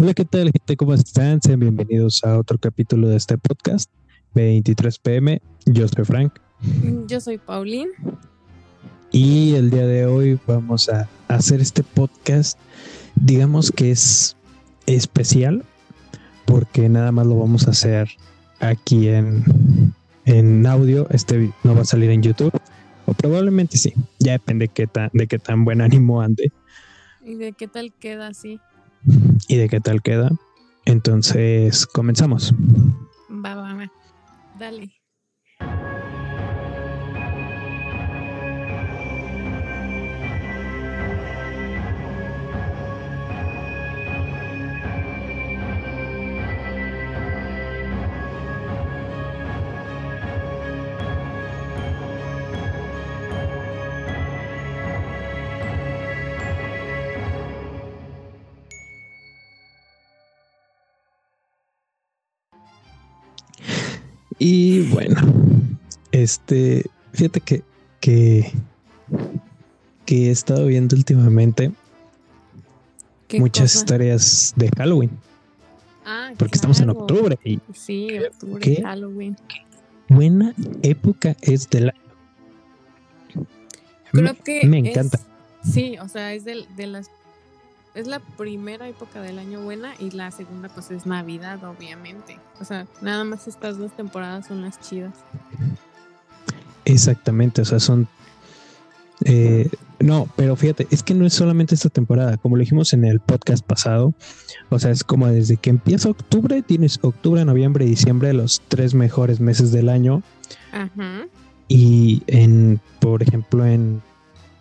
Hola, ¿qué tal, gente? ¿Cómo están? Sean bienvenidos a otro capítulo de este podcast, 23 pm. Yo soy Frank. Yo soy Pauline. Y el día de hoy vamos a hacer este podcast, digamos que es especial, porque nada más lo vamos a hacer aquí en, en audio. Este no va a salir en YouTube, o probablemente sí. Ya depende de qué tan, de qué tan buen ánimo ande. ¿Y de qué tal queda así? Y de qué tal queda. Entonces, comenzamos. Dale. Y bueno, este, fíjate que, que, que he estado viendo últimamente ¿Qué muchas cosa? historias de Halloween, Ah, porque estamos en octubre y Sí, octubre, ¿Qué? Halloween. buena época es del año. Creo Me- que me es- encanta. sí, o sea, es de las es la primera época del año buena y la segunda pues es Navidad, obviamente. O sea, nada más estas dos temporadas son las chidas. Exactamente, o sea, son... eh, no, pero fíjate, es que no es solamente esta temporada, como lo dijimos en el podcast pasado, o sea, es como desde que empieza octubre, tienes octubre, noviembre y diciembre, los tres mejores meses del año, Ajá. y en, por ejemplo, en,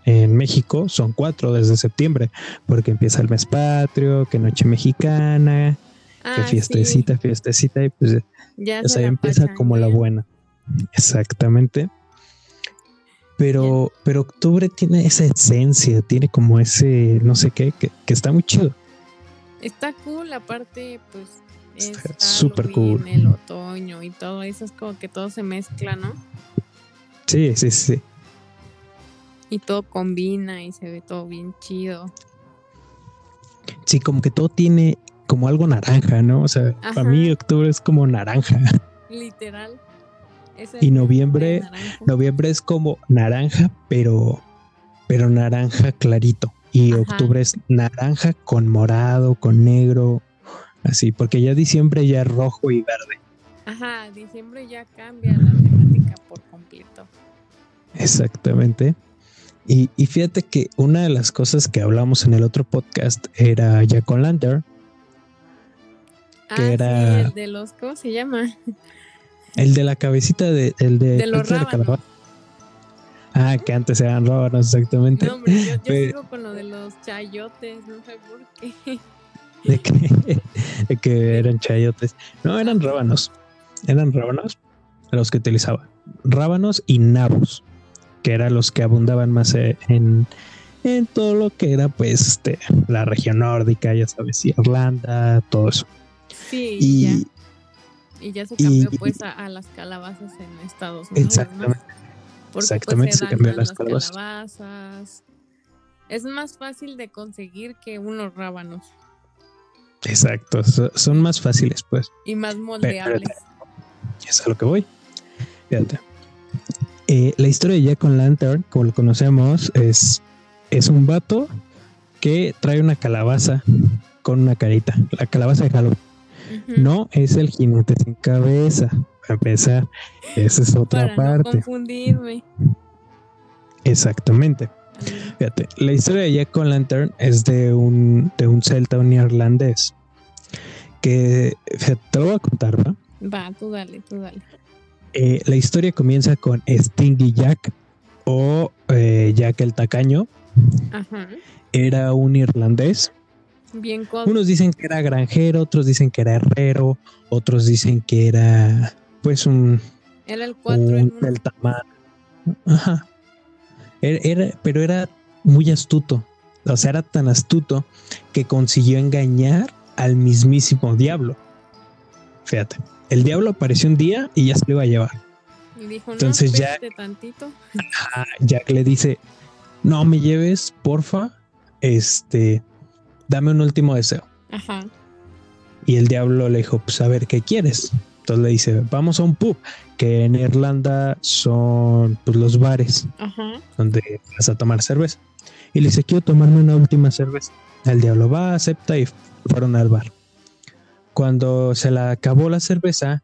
en México son cuatro desde septiembre, porque empieza el mes patrio, que noche mexicana, que Ah, fiestecita, fiestecita, y pues ya o se sea, empieza como la buena. Exactamente. Pero, pero octubre tiene esa esencia, tiene como ese, no sé qué, que, que está muy chido. Está cool, aparte, pues. Es Está súper cool. El otoño y todo eso es como que todo se mezcla, ¿no? Sí, sí, sí. Y todo combina y se ve todo bien chido. Sí, como que todo tiene como algo naranja, ¿no? O sea, Ajá. para mí octubre es como naranja. Literal. Es Y noviembre, noviembre es como naranja, pero, pero naranja clarito. Y Ajá. octubre es naranja con morado, con negro, así, porque ya diciembre ya es rojo y verde. Ajá, diciembre ya cambia la temática por completo. Exactamente. Y, y fíjate que una de las cosas que hablamos en el otro podcast era Jack o' Lantern, Que ah, era- sí, el de los, ¿cómo se llama? el de la cabecita de, el de, De los rábanos. Ah, que antes eran rábanos, exactamente. No, hombre, yo, yo Pero- sigo con lo de los chayotes, no sé por qué. De que, de que eran chayotes. No, eran rábanos. Eran rábanos los que utilizaba. Rábanos y nabos, que eran los que abundaban más eh, en, en todo lo que era, pues, este, la región nórdica, ya sabes, Irlanda, todo eso. Sí, Y ya. Y ya se cambió y- pues a, a las calabazas en Estados Unidos. exactamente. Porque, Exactamente, pues, se cambió más las las calabazas. calabazas. Es más fácil de conseguir que unos rábanos. Exacto, so- son más fáciles, pues. Y más moldeables. Es a lo que voy. Fíjate. Eh, la historia de Jack on Lantern, como lo conocemos, es, es un vato que trae una calabaza con una carita. La calabaza de Halloween. No es el jinete sin cabeza. Para empezar, esa es otra Para no parte. confundirme. Exactamente. Fíjate, la historia de Jack on Lantern es de un, de un celta, un irlandés. Que te lo voy a contar, ¿va? Va, tú dale, tú dale. Eh, la historia comienza con Stingy Jack o eh, Jack el Tacaño. Ajá. Era un irlandés. Bien. Unos dicen que era granjero, otros dicen que era herrero, otros dicen que era pues un, Era el 4 en un 1. celtamán. Ajá. Era, era- pero era muy astuto. O sea, era tan astuto que consiguió engañar al mismísimo diablo. Fíjate, el diablo apareció un día y ya se lo iba a llevar. Y dijo, Entonces no, tantito. Jack le dice, no me lleves, porfa, este, dame un último deseo. Ajá. Y el diablo le dijo, pues a ver, ¿qué quieres? Entonces le dice, vamos a un pub, que en Irlanda son pues, los bares donde vas a tomar cerveza. Y le dice, quiero tomarme una última cerveza. El diablo va, acepta y fueron al bar. Cuando se le acabó la cerveza,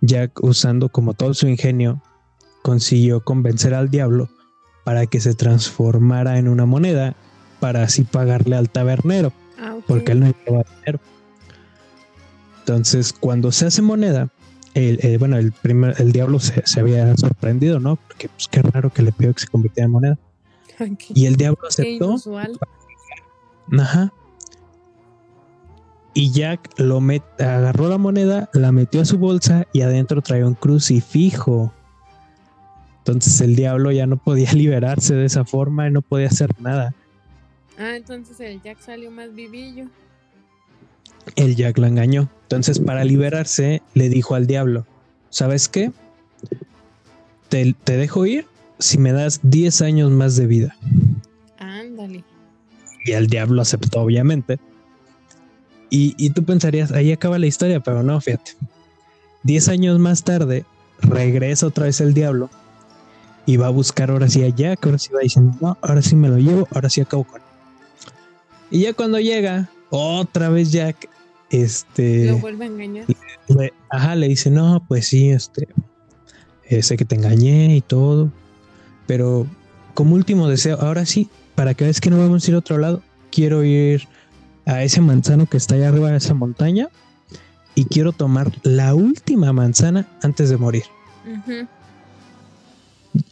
Jack, usando como todo su ingenio, consiguió convencer al diablo para que se transformara en una moneda para así pagarle al tabernero, ah, porque él no llevaba dinero. Entonces, cuando se hace moneda, el, bueno, el primer, el diablo se, había sorprendido, ¿no? Porque pues qué raro que le pidió que se convirtiera en moneda. Y el diablo aceptó. Ajá. Y Jack lo met, agarró la moneda, la metió a su bolsa y adentro traía un crucifijo. Entonces el diablo ya no podía liberarse de esa forma y no podía hacer nada. Ah, entonces el Jack salió más vivillo. El Jack lo engañó. Entonces para liberarse le dijo al diablo, ¿sabes qué? Te, te dejo ir si me das 10 años más de vida. Ándale. Y el diablo aceptó, obviamente. Y, y, tú pensarías, ahí acaba la historia, pero no, fíjate. 10 años más tarde, regresa otra vez el diablo y va a buscar ahora sí a Jack, ahora sí va diciendo, no, ahora sí me lo llevo, ahora sí acabo con él. Y ya cuando llega, otra vez Jack, este... Lo vuelve a engañar. ajá, le dice, no, pues sí, este, eh, sé que te engañé y todo, pero como último deseo, ahora sí, para que veas que no vamos a ir a otro lado, quiero ir a ese manzano que está allá arriba de esa montaña y quiero tomar la última manzana antes de morir.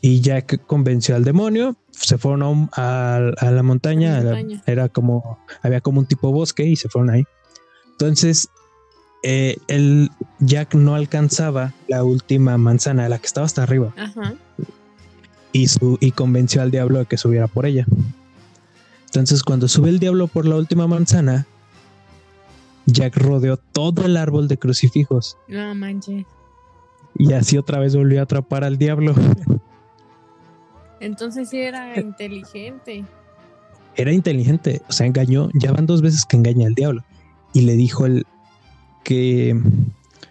Y Jack convenció al demonio, se fueron a, la montaña, era como, había como un tipo bosque y se fueron ahí. Entonces, eh, el Jack no alcanzaba la última manzana, la que estaba hasta arriba. Y, su, y convenció al diablo de que subiera por ella. Entonces, cuando sube el diablo por la última manzana, Jack rodeó todo el árbol de crucifijos. No manches. Y así otra vez volvió a atrapar al diablo. Entonces sí era inteligente. Era inteligente, o sea, engañó, ya van dos veces que engaña al diablo. Y le dijo el que,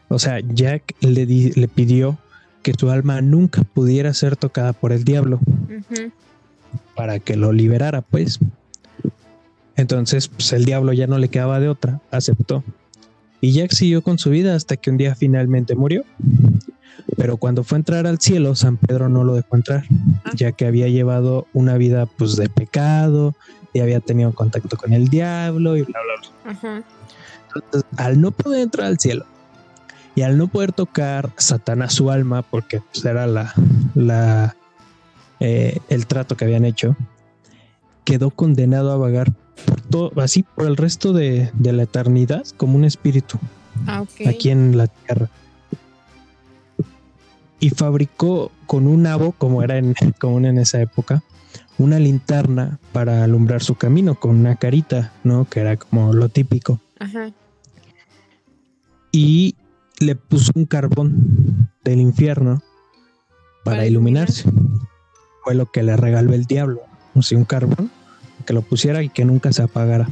o sea, Jack le, le pidió que su alma nunca pudiera ser tocada por el diablo. Para que lo liberara, pues. Entonces, pues el diablo ya no le quedaba de otra, aceptó. Y Jack siguió con su vida hasta que un día finalmente murió. Pero cuando fue a entrar al cielo, San Pedro no lo dejó entrar, ah. ya que había llevado una vida pues de pecado y había tenido contacto con el diablo y bla, bla, bla. Entonces, al no poder entrar al cielo y al no poder tocar Satanás su alma, porque pues, era la, la eh, el trato que habían hecho, quedó condenado a vagar por todo, así por el resto de, la eternidad como un espíritu ah, aquí en la tierra y fabricó con un nabo, como era en, común en esa época, una linterna para alumbrar su camino con una carita, ¿no? Que era como lo típico. Ajá. Y le puso un carbón del infierno para, iluminarse. Fue lo que le regaló el diablo. O sea, un carbón que lo pusiera y que nunca se apagara.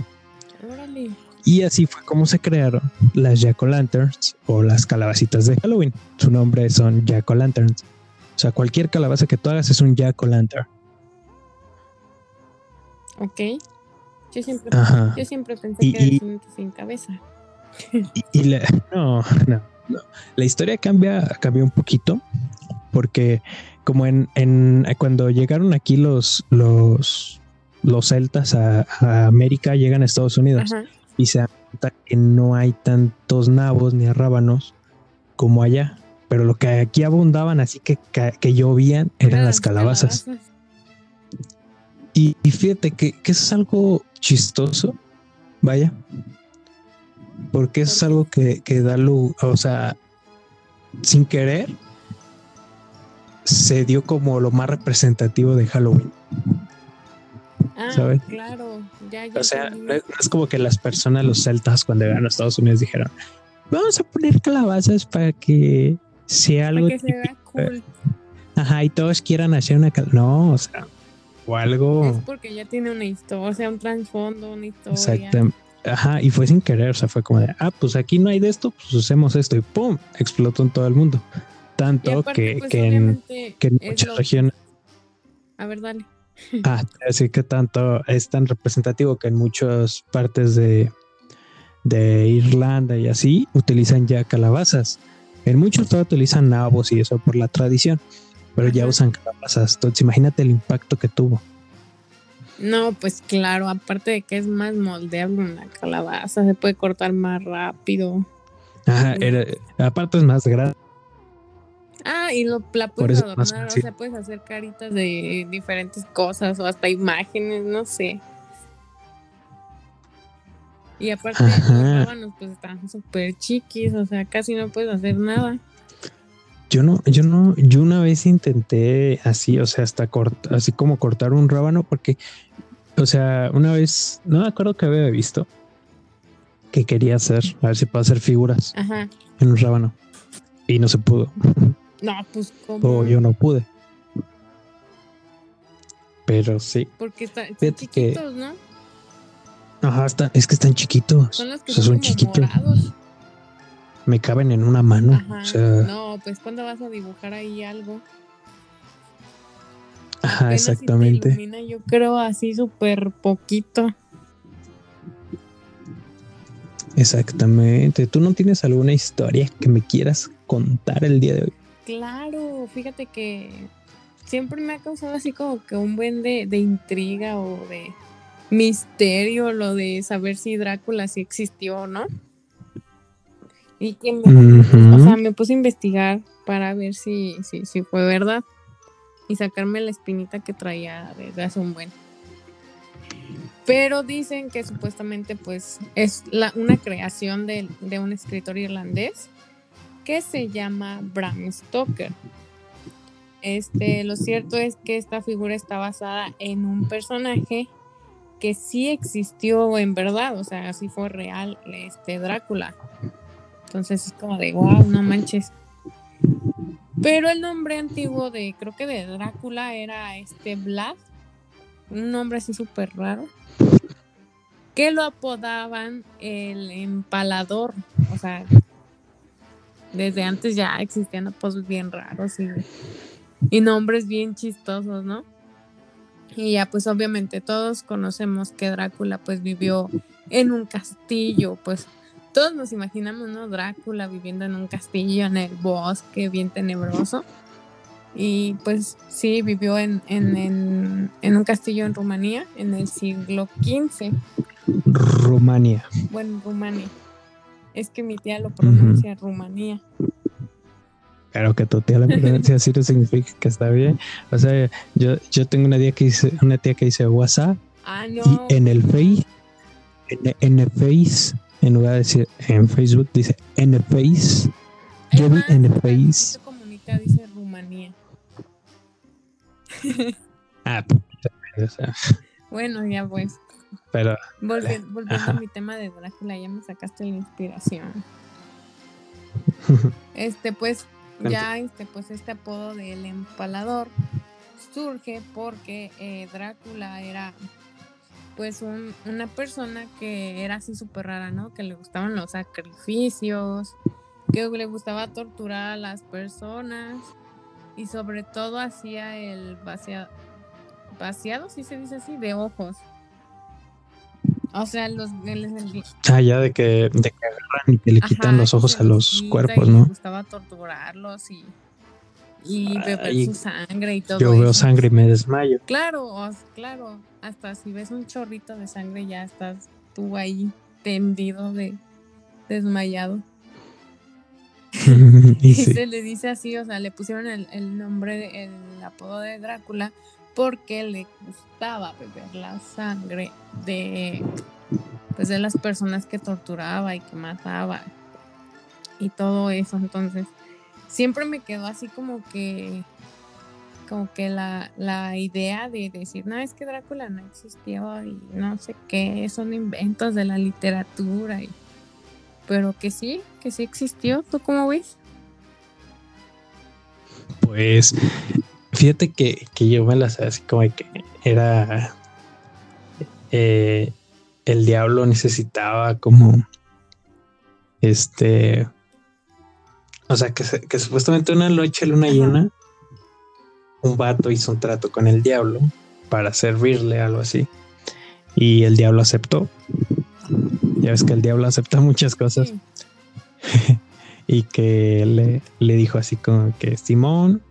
Y así fue como se crearon las Jack o' Lanterns o las calabacitas de Halloween. Su nombre son Jack o' Lanterns. O sea, cualquier calabaza que tú hagas es un Jack o' Lantern. Ok. Yo siempre, yo siempre pensé que era sin cabeza. Y, la, no, no, La historia cambia, cambia un poquito porque como en, en cuando llegaron aquí los los los celtas a, América llegan a Estados Unidos y se da cuenta que no hay tantos nabos ni rábanos como allá. Pero lo que aquí abundaban, así que, que llovían, eran las calabazas. Y, fíjate que, eso es algo chistoso, vaya. Porque eso es algo que, que da luz, o sea, sin querer, se dio como lo más representativo de Halloween. Ah, claro. o sea, no es, como que las personas, los celtas, cuando llegaron a Estados Unidos dijeron, vamos a poner calabazas para que sea algo... Para que se vea cool. Ajá, y todos quieran hacer una calabaza. No, o sea, o algo... Es porque ya tiene una historia, o sea, un trasfondo, una historia. Exactamente. ajá, y fue sin querer, o sea, fue como de, ah, pues aquí no hay de esto, pues usemos esto y ¡pum! explotó en todo el mundo. Tanto que, pues, que, en, que en muchas regiones... A ver, dale. Ah, así que tanto es tan representativo que en muchas partes de, de Irlanda y así utilizan ya calabazas. En muchos todavía utilizan nabos y eso por la tradición, pero ya usan calabazas. Entonces imagínate el impacto que tuvo. No, pues claro, aparte de que es más moldeable una calabaza, se puede cortar más rápido. Ajá, aparte es más grande. Ah, y lo, la puedes adornar, o sea, puedes hacer caritas de diferentes cosas o hasta imágenes, no sé. Y aparte los rábanos pues están súper chiquis, o sea, casi no puedes hacer nada. Yo no, yo no, yo una vez intenté así, o sea, hasta cortar, así como cortar un rábano, porque, o sea, una vez, no me acuerdo que había visto que quería hacer, a ver si puedo hacer figuras en un rábano. Y no se pudo. No, pues como. O yo no pude. Pero sí. Porque están chiquitos, ¿no? Ajá, es que están chiquitos. Son los que son, chiquitos. Me caben en una mano. no, pues cuando vas a dibujar ahí algo. Ajá, exactamente. yo creo así súper poquito. Exactamente. ¿Tú no tienes alguna historia que me quieras contar el día de hoy? Claro, fíjate que siempre me ha causado así como que un buen de, de intriga o de misterio lo de saber si Drácula sí existió o no. Y que me, o sea, me puse a investigar para ver si, si, si, fue verdad y sacarme la espinita que traía desde hace un buen. Pero dicen que supuestamente pues es la, una creación de, de un escritor irlandés que se llama Bram Stoker. Este, lo cierto es que esta figura está basada en un personaje que sí existió en verdad, o sea, así fue real este Drácula. Entonces es como de wow, no manches. Pero el nombre antiguo de, creo que de Drácula era este Vlad, un nombre así súper raro, que lo apodaban el empalador, o sea, desde antes ya existían apodos bien raros y, y nombres bien chistosos, ¿no? Y ya pues obviamente todos conocemos que Drácula pues vivió en un castillo, pues todos nos imaginamos, ¿no? Drácula viviendo en un castillo en el bosque, bien tenebroso. Y pues sí, vivió en, en, en, un castillo en Rumanía en el siglo XV. Rumania. Bueno, Rumania. Es que mi tía lo pronuncia Rumanía. Claro que tu tía la pronuncia así no significa que está bien. O sea, yo, yo tengo una tía que dice, una tía que dice WhatsApp. Ah, no. Y en el Face, en, el Face, en lugar de decir en Facebook, dice en el Face. Yo vi en el Face. comunica dice Rumanía. ah, pues, o sea. Bueno, ya pues. Pero. Volviendo, volviendo a mi tema de Drácula, ya me sacaste la inspiración. este, pues, ya este, pues este apodo del empalador surge porque eh, Drácula era pues una persona que era así súper rara, ¿no? Que le gustaban los sacrificios, que le gustaba torturar a las personas y sobre todo hacía el vaciado, vaciado, si se dice así, de ojos. O sea, los... ah, ya de que, de que agarran y que le quitan los ojos a los cuerpos, ¿no? Le gustaba torturarlos y, y beber su sangre y todo Yo veo sangre y me desmayo. Claro, claro. Hasta si ves un chorrito de sangre ya estás tú ahí tendido de desmayado. y, se le dice así, o sea, le pusieron el, el nombre, el apodo de Drácula porque le gustaba beber la sangre de, pues de las personas que torturaba y que mataba y todo eso. Entonces, siempre me quedó así como que, como que la, la idea de decir, no, es que Drácula no existió y no sé qué, son inventos de la literatura, y, pero que sí, que sí existió. ¿Tú cómo ves? Pues Fíjate que, que yo me las así como que era. Eh, el diablo necesitaba como este, o sea, que, que supuestamente una noche luna llena, un vato hizo un trato con el diablo para servirle algo así. Y el diablo aceptó. Ya ves que el diablo acepta muchas cosas. y que le, le, dijo así como que Simón,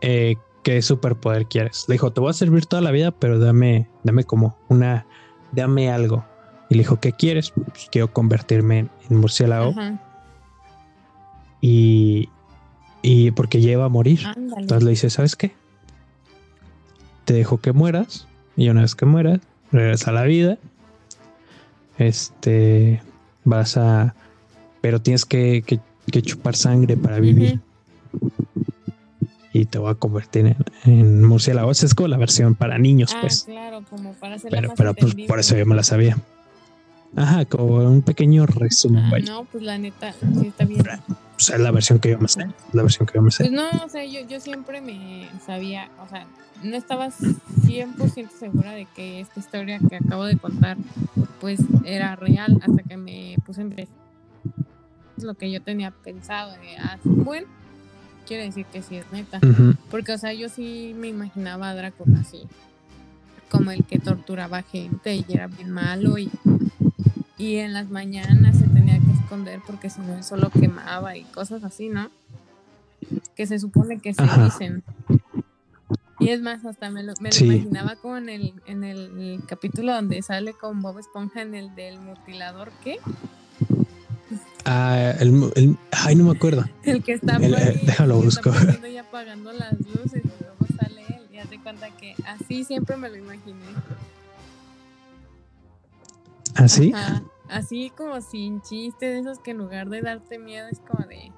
eh, ¿qué superpoder quieres? Le dijo, te voy a servir toda la vida, pero dame, dame como una, dame algo. Y le dijo, ¿qué quieres? Pues quiero convertirme en, murciélago. Y, y porque ya iba a morir. Entonces le dice, ¿sabes qué? Te dejo que mueras. Y una vez que mueras, regresa a la vida. Este, vas a... Pero tienes que, que, chupar sangre para vivir y te voy a convertir en, murciélago. Esa es como la versión para niños, ah, pues. Claro, como para pero, pero pues, por eso yo me la sabía. Ajá, como un pequeño resumen. Ah, no, pues la neta, sí está bien. O sea, es la versión que yo me sé. La versión que yo me sé. Pues no, o sea, yo, yo siempre me sabía, o sea, no estaba 100% segura de que esta historia que acabo de contar, pues era real hasta que me puse en lo que yo tenía pensado de, ah, bueno, quiere decir que sí es neta. Porque, o sea, yo sí me imaginaba a Drácula así, como el que torturaba gente y era bien malo y, y en las mañanas se tenía que esconder porque si no él solo quemaba y cosas así, ¿no? Que se supone que se dicen. Y es más, hasta me lo, me imaginaba como en el, en el capítulo donde sale con Bob Esponja en el del mutilador, ¿qué? Ah, el, ay, no me acuerdo. El que está el, eh, déjalo busco. y apagando las luces y luego sale él y hace cuenta que así siempre me lo imaginé. ¿Así? Así como sin chiste de esos que en lugar de darte miedo es como de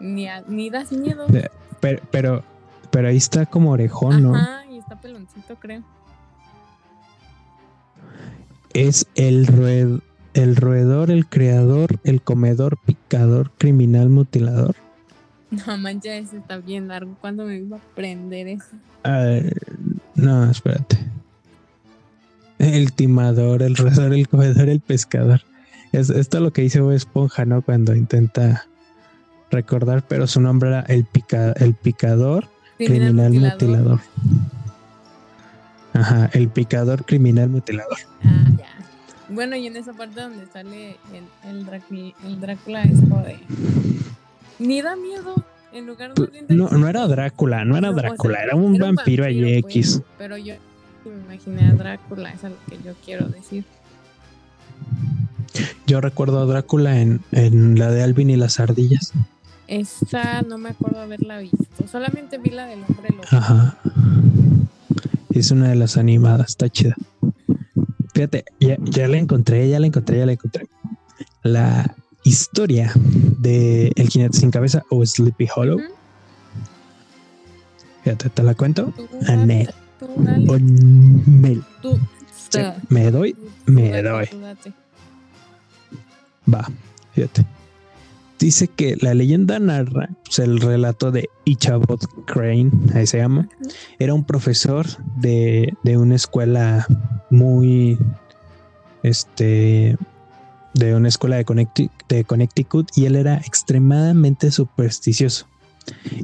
ni, ni das miedo. pero, pero, pero ahí está como orejón, ¿no? Ajá, y está peloncito, creo. Es el ruedo el roedor, el creador, el comedor, picador, criminal, mutilador. No manches, está bien largo. ¿Cuándo me iba a aprender eso? no, espérate. El timador, el roedor, el comedor, el pescador. Es, esto es lo que dice Esponja, ¿no? Cuando intenta recordar, pero su nombre era el, pica, el picador, criminal, mutilador. Ajá, el picador, criminal, mutilador. Ah, ya. Bueno, y en esa parte donde sale el, el, el Drácula es de... Ni da miedo. En lugar de no, no era Drácula, no era Drácula, era, un vampiro, allí X. Pues, pero yo me imaginé a Drácula, es lo que yo quiero decir. Yo recuerdo a Drácula en, en la de Alvin y las ardillas. Esa no me acuerdo haberla visto, solamente vi la del hombre lobo. Ajá. Es una de las animadas, está chida. Fíjate, ya, la encontré, ya la encontré, ya la encontré. La historia de El jinete sin cabeza o Sleepy Hollow. Fíjate, te la cuento. Anel. me doy, me doy. Va, fíjate. Dice que la leyenda narra pues, el relato de Ichabod Crane, ahí se llama. Era un profesor de, de una escuela muy, este, de una escuela de, Connecticut, y él era extremadamente supersticioso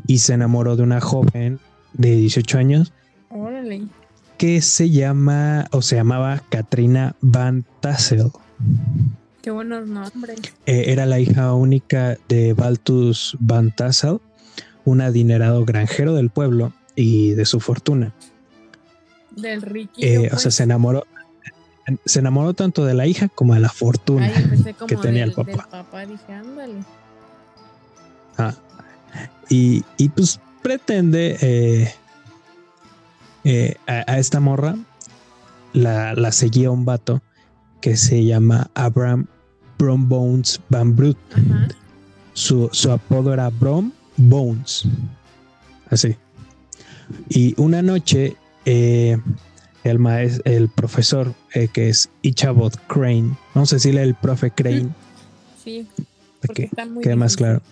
y se enamoró de una joven de 18 años que se llama o se llamaba Katrina Van Tassel. Qué buenos nombres. Eh, era la hija única de Baltus Van Tassel, un adinerado granjero del pueblo y de su fortuna. Del riquillo. Eh, o sea, pues. se enamoró. Se enamoró tanto de la hija como de la fortuna que tenía el papá. papá dije, ándale. Ah, y, y, pues pretende eh, eh, a, esta morra la, la, seguía un vato que se llama Abraham Brom Bones Van Brut. Su, su, apodo era Brom Bones. Así. Y una noche eh, el maestro, el profesor eh, que es Ichabod Crane, vamos a decirle el profe Crane. Sí, porque quede más claro.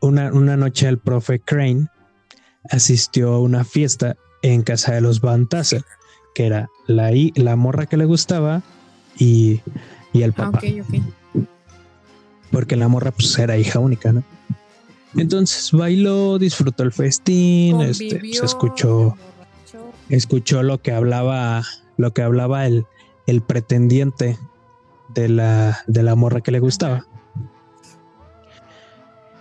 Una, una, noche el profe Crane asistió a una fiesta en casa de los Van Tassel, que era la, la morra que le gustaba y, el ah, papá. Porque la morra pues era hija única, ¿no? Entonces bailó, disfrutó el festín, este, se escuchó, escuchó lo que hablaba, lo que hablaba el, el pretendiente de la, de la morra que le gustaba.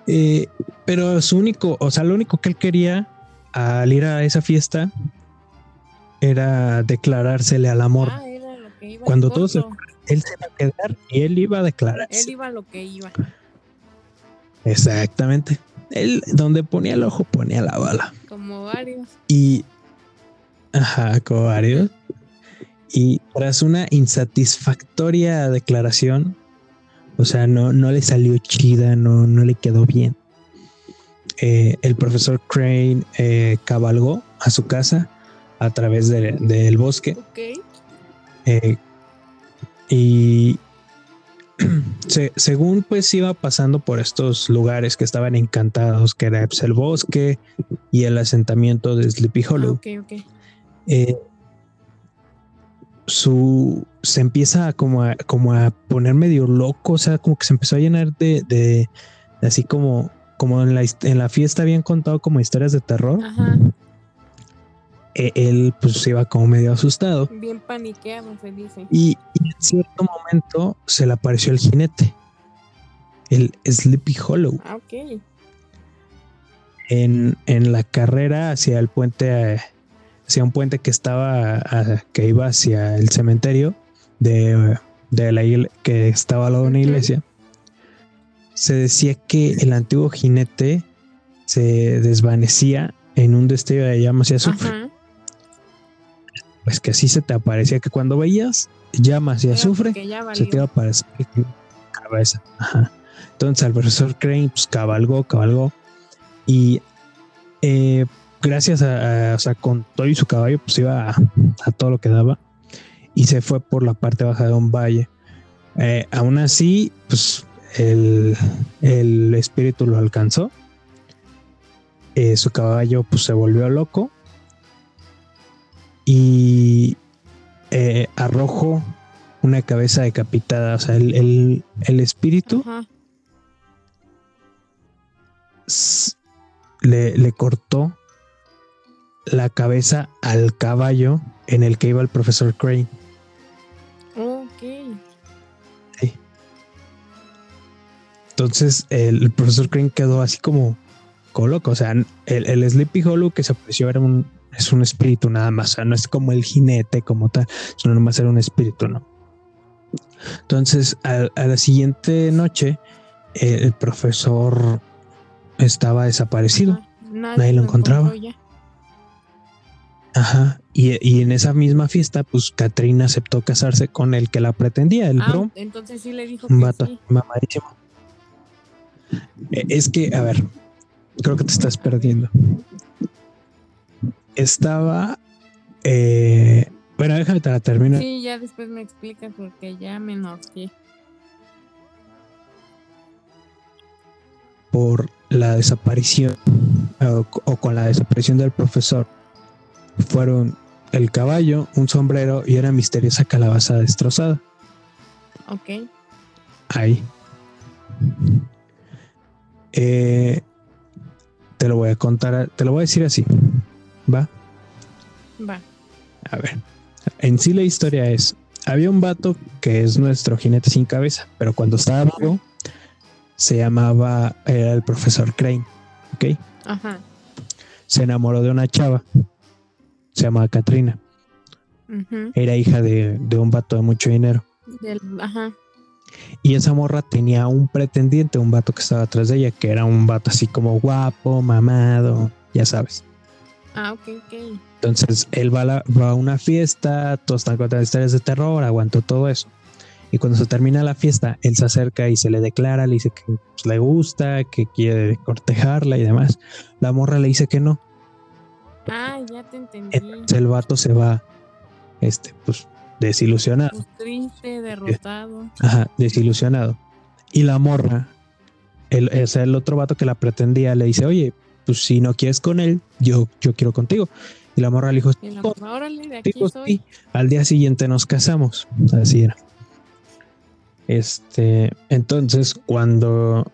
Eh, pero su único, o sea, lo único que él quería al ir a esa fiesta era declarársele al amor. Ah, Cuando todos él se iba a quedar y él iba a declararse. Él iba a lo que iba. Exactamente. Él, donde ponía el ojo, ponía la bala. Como varios. Y. Ajá, como varios. Y tras una insatisfactoria declaración, o sea, no, no le salió chida, no, no le quedó bien. Eh, el profesor Crane eh, cabalgó a su casa a través del bosque. Eh, y según pues iba pasando por estos lugares que estaban encantados, que era pues, el bosque y el asentamiento de Sleepy Hollow. Ah, su se empieza como a, como a poner medio loco, o sea, como que se empezó a llenar de, de, así como, como en la, en la fiesta habían contado como historias de terror. E, él pues iba como medio asustado. Bien paniqueado, se dice. Y, en cierto momento se le apareció el jinete, el Sleepy Hollow. Ah, ok. En, en la carrera hacia el puente hacia un puente que estaba, que iba hacia el cementerio de, de la que estaba al lado de una iglesia. Se decía que el antiguo jinete se desvanecía en un destello de llamas y azufre. Pues que así se te aparecía que cuando veías llamas y azufre, se te iba a aparecer cabeza. Entonces el profesor Crane pues cabalgó, cabalgó y eh, gracias a, o sea, con todo y su caballo, pues iba a, todo lo que daba y se fue por la parte baja de un valle. Eh, aún así, pues el, espíritu lo alcanzó. Eh, su caballo pues se volvió loco y eh, arrojó una cabeza decapitada. O sea, el, espíritu le, le cortó la cabeza al caballo en el que iba el profesor Crane. Ok. Sí. Entonces el, profesor Crane quedó así como, loco. O sea, el, Sleepy Hollow que se apareció era un, es un espíritu nada más. O sea, no es como el jinete como tal, sino nada más era un espíritu, ¿no? Entonces, a, la siguiente noche, el profesor estaba desaparecido. Nadie, lo encontraba. Ajá. Y, en esa misma fiesta, pues Katrina aceptó casarse con el que la pretendía, el ah, bro. Entonces sí le dijo que sí. mamadísimo. E, es que, a ver, creo que te estás perdiendo. Estaba. Eh, bueno, déjame te la termino. Sí, ya después me explicas porque ya me enojé. Por la desaparición o con la desaparición del profesor fueron el caballo, un sombrero y una misteriosa calabaza destrozada. Ok. Ahí. Eh, te lo voy a contar, te lo voy a decir así. ¿Va? Va. A ver. En sí la historia es, había un vato que es nuestro jinete sin cabeza, pero cuando estaba vivo se llamaba, era el profesor Crane, ¿ok? Ajá. Se enamoró de una chava se llamaba Katrina. Era hija de, un vato de mucho dinero. Y esa morra tenía un pretendiente, un vato que estaba atrás de ella, que era un vato así como guapo, mamado, ya sabes. Ah, ok, ok. Entonces él va a, una fiesta, todos están contando historias de terror, aguantó todo eso. Y cuando se termina la fiesta, él se acerca y se le declara, le dice que pues, le gusta, que quiere cortejarla y demás. La morra le dice que no, Ah, ya te entendí. el vato se va, este, pues, desilusionado. Pues, triste, derrotado. Ajá, desilusionado. Y la morra, el, el otro vato que la pretendía, le dice, oye, pues si no quieres con él, yo, yo quiero contigo. Y la morra le dijo, Y la "Oh, morra, órale, de aquí dijo, soy. sí". Al día siguiente nos casamos. Así era. Este, entonces, cuando,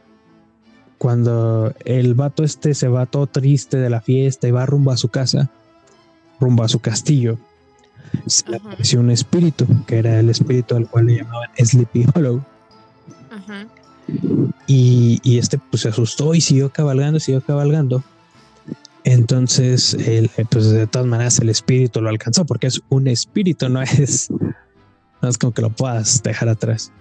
cuando el vato este se va todo triste de la fiesta y va rumbo a su casa, rumbo a su castillo, se le apareció un espíritu, que era el espíritu al cual le llamaban Sleepy Hollow. Ajá. Y, y este pues se asustó y siguió cabalgando, siguió cabalgando. Entonces, el, eh, pues de todas maneras el espíritu lo alcanzó porque es un espíritu, no es, no es como que lo puedas dejar atrás.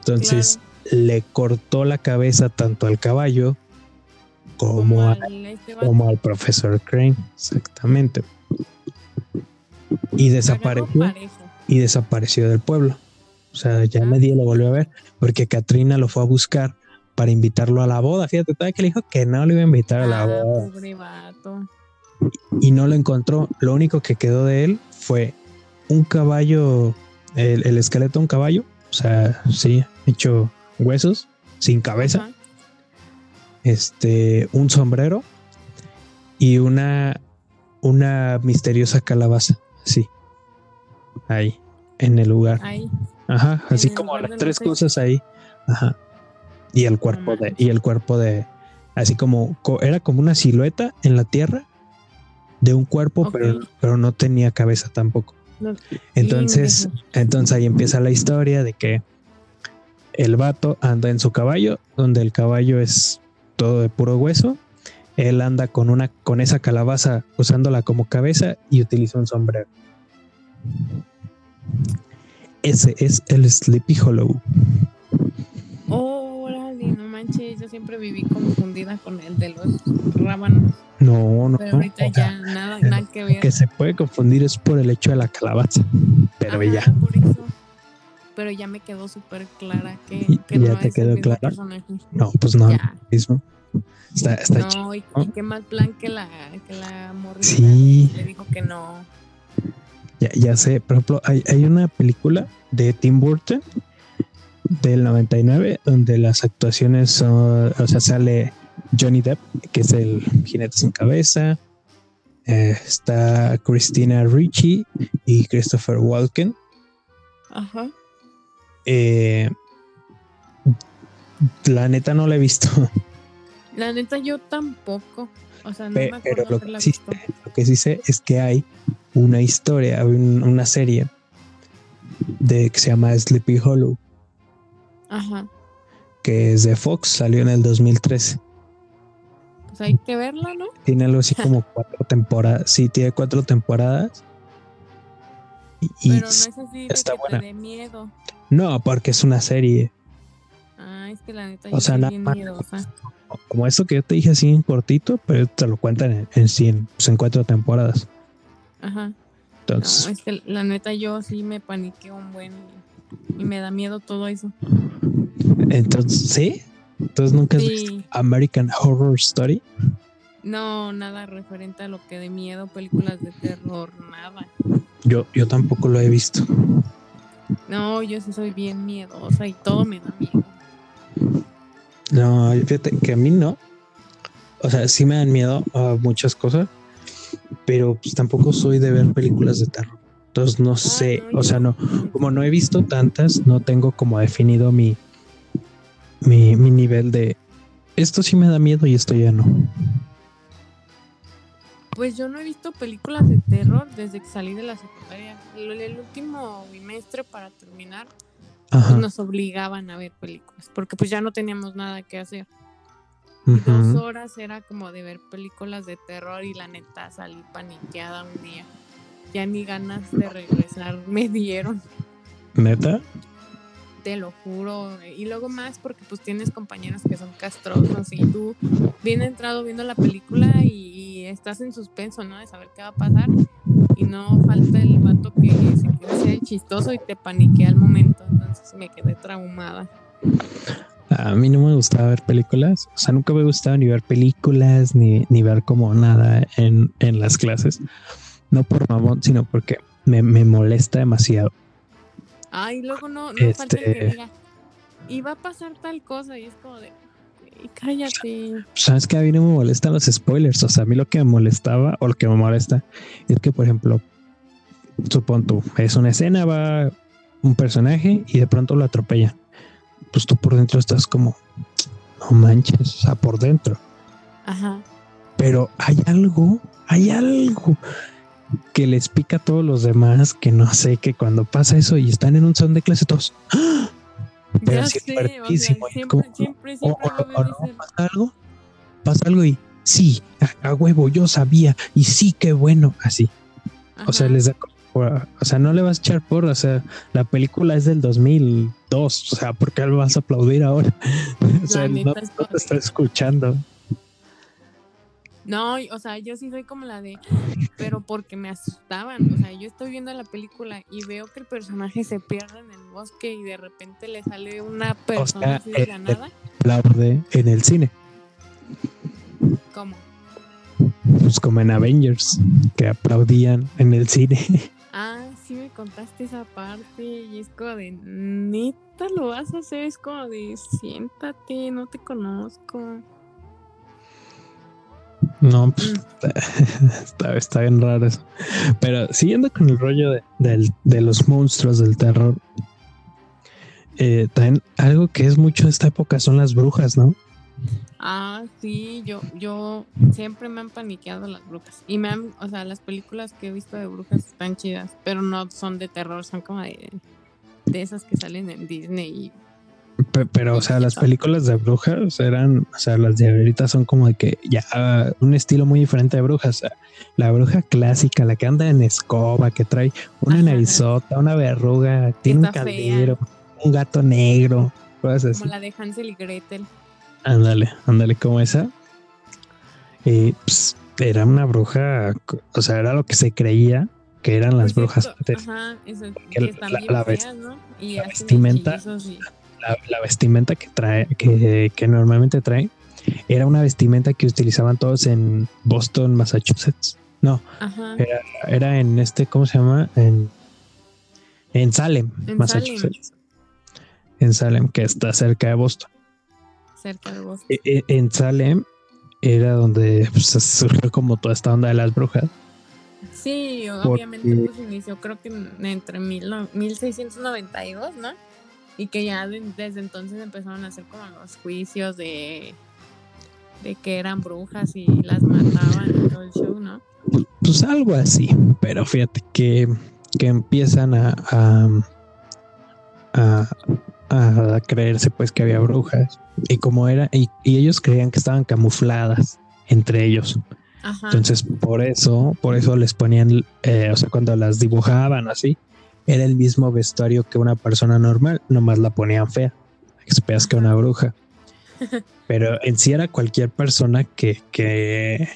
Entonces le cortó la cabeza tanto al caballo como, al este como al profesor Crane, exactamente. Y desapareció y desapareció del pueblo. O sea, ya Ah. nadie lo volvió a ver porque Katrina lo fue a buscar para invitarlo a la boda. Fíjate, todavía que le dijo que no lo iba a invitar a la Ah, boda pobre vato. y no lo encontró. Lo único que quedó de él fue un caballo, el, el esqueleto de un caballo, o sea, sí, hecho huesos, sin cabeza, Ajá. este, un sombrero y una, una misteriosa calabaza, sí, ahí, en el lugar. Ahí. Ajá, así como las tres cosas ahí. Ajá. Y el cuerpo de, y el cuerpo de, así como, co- era como una silueta en la tierra de un cuerpo, pero, pero no tenía cabeza tampoco. No, Entonces, entonces ahí empieza la historia de que el vato anda en su caballo, donde el caballo es todo de puro hueso. Él anda con una, con esa calabaza usándola como cabeza y utiliza un sombrero. Ese es el Sleepy Hollow. Órale, no manches, yo siempre viví confundida con el de los rábanos. No, no, Pero ahorita o sea, ya nada, nada que ver. que se puede confundir es por el hecho de la calabaza, pero Ajá, ya. por eso. Pero ya me quedó súper clara que, ¿Y- que ya no te es quedó el clara? personaje. No, pues no, Ya. mismo. Está, está chido. No, y, ¿no? y qué mal plan que la, que la morrita Sí. le dijo que no. Ya, ya sé, por ejemplo, hay, hay una película de Tim Burton del 99 donde las actuaciones son, o sea, sale Johnny Depp, que es el jinete sin cabeza, eh, está Christina Ricci y Christopher Walken. Ajá. Eh, la neta no la he visto, La neta, yo tampoco. O sea, no pe- me pero lo que, sí sé, lo que sí sé es que hay una historia, un- una serie de que se llama Sleepy Hollow. Ajá. que es de Fox, salió en el 2013. Pues hay que verla, ¿no? Tiene algo así como cuatro temporadas. Sí, tiene cuatro temporadas. Y, Pero no es así de está que buena. te dé miedo. no, porque es una serie. Es que la neta O sea, soy nada bien miedosa. Como esto que yo te dije así en cortito, pero te lo cuentan en, en, cien- pues en cuatro temporadas. Ajá. No, Entonces, es que la neta yo sí me paniqueo un buen y, y me da miedo todo eso. entonces, ¿sí? Entonces nunca has visto. American Horror Story. No, nada referente a lo que de miedo, películas de terror, nada. Yo, yo tampoco lo he visto. No, yo sí soy bien miedosa y todo me da miedo. No, fíjate que a mí no. O sea, sí me dan miedo a muchas cosas, pero pues tampoco soy de ver películas de terror. Entonces no sé, no, o sea, no, como no he visto tantas, no tengo como definido mi, mi, mi nivel de esto sí me da miedo y esto ya no. Pues yo no he visto películas de terror desde que salí de la secundaria. El, el último bimestre para terminar pues, nos obligaban a ver películas porque pues ya no teníamos nada que hacer. Dos ujú. horas era como de ver películas de terror y la neta salí paniqueada un día. Ya ni ganas de regresar me dieron, Neta. te lo juro. Y luego más porque pues tienes compañeros que son castrosos y tú bien entrado viendo la película y, y estás en suspenso, ¿no? De saber qué va a pasar. Y no falta el vato que se quiere el chistoso y te paniquea al momento. Entonces me quedé traumada. A mí no me gustaba ver películas. O sea, nunca me gustaba ni ver películas ni, ni ver como nada en, en las clases. No por mamón, sino porque me, me molesta demasiado. Ay, luego no, no falta el que Este- diga, y va a pasar tal cosa, y es como de, cállate. Sabes que a mí no me molestan los spoilers. O sea, a mí lo que me molestaba o lo que me molesta es que, por ejemplo, supón tú, es una escena, va un personaje y de pronto lo atropella. Pues tú por dentro estás como, no manches, o sea, por dentro. Ajá. Pero hay algo, hay algo que les pica a todos los demás que no sé, que cuando pasa eso y están en un salón de clase todos, ¡ah! pero sé, o sea, fuertísimo, y siempre, como- siempre, o- siempre o- lo o veo no, pasa algo, pasa algo y sí, a, a huevo, yo sabía y sí, qué bueno, así. O sea, les da o sea, no le vas a echar por, o sea, la película es del 2002, o sea, ¿por qué le vas a aplaudir ahora? o sea, no, neta es no te está escuchando. No, o sea, yo sí soy como la de, pero porque me asustaban. O sea, yo estoy viendo la película y veo que el personaje se pierde en el bosque y de repente le sale una persona sea, así de la eh, nada. Aplaude en el cine, ¿Cómo? pues como en Avengers, que aplaudían en el cine. Ah, sí me contaste esa parte y es como de, neta lo vas a hacer, es como de, siéntate, no te conozco. No, pues Mm. está, está bien raro eso. Pero siguiendo con el rollo de, de los monstruos del terror, eh, también algo que es mucho de esta época son las brujas, ¿no? Ah, sí, yo, yo siempre me han paniqueado las brujas. Y me han, o sea, las películas que he visto de brujas están chidas, pero no son de terror, son como de, de esas que salen en Disney. y- Pero, o sea, las películas de brujas eran, o sea, las de ahorita son como de que ya un estilo muy diferente de brujas. La bruja clásica, la que anda en escoba, que trae una Ajá. narizota, una verruga, tiene un fea. caldero, un gato negro, cosas así. Como la de Hansel y Gretel. Ándale, ándale, como esa. Y pues, era una bruja, o sea, era lo que se creía que eran las Por brujas cierto. Ajá, eso, Que la- feas, ¿no? Y la vestimenta- y- La, la vestimenta que trae, que, que normalmente trae, era una vestimenta que utilizaban todos en Boston, Massachusetts. No, Ajá, era, era en este, ¿cómo se llama? En, en Salem, En Massachusetts. En Salem, que está cerca de Boston. Cerca de bosque. E- En Salem era donde pues, surgió como toda esta onda de las brujas. Sí, Porque- obviamente pues inició creo que en- entre mil, no- 1692, ¿no? Y que ya de- desde entonces empezaron a hacer como los juicios de, de que eran brujas y las mataban y todo el show, ¿no? Pues algo así, pero fíjate que, que empiezan a, a, a- a creerse pues que había brujas y como era, y, y ellos creían que estaban camufladas entre ellos. Ajá. Entonces por eso, por eso les ponían, eh, o sea, cuando las dibujaban así, era el mismo vestuario que una persona normal, nomás la ponían fea, feas que una bruja. Pero en sí era cualquier persona que, que,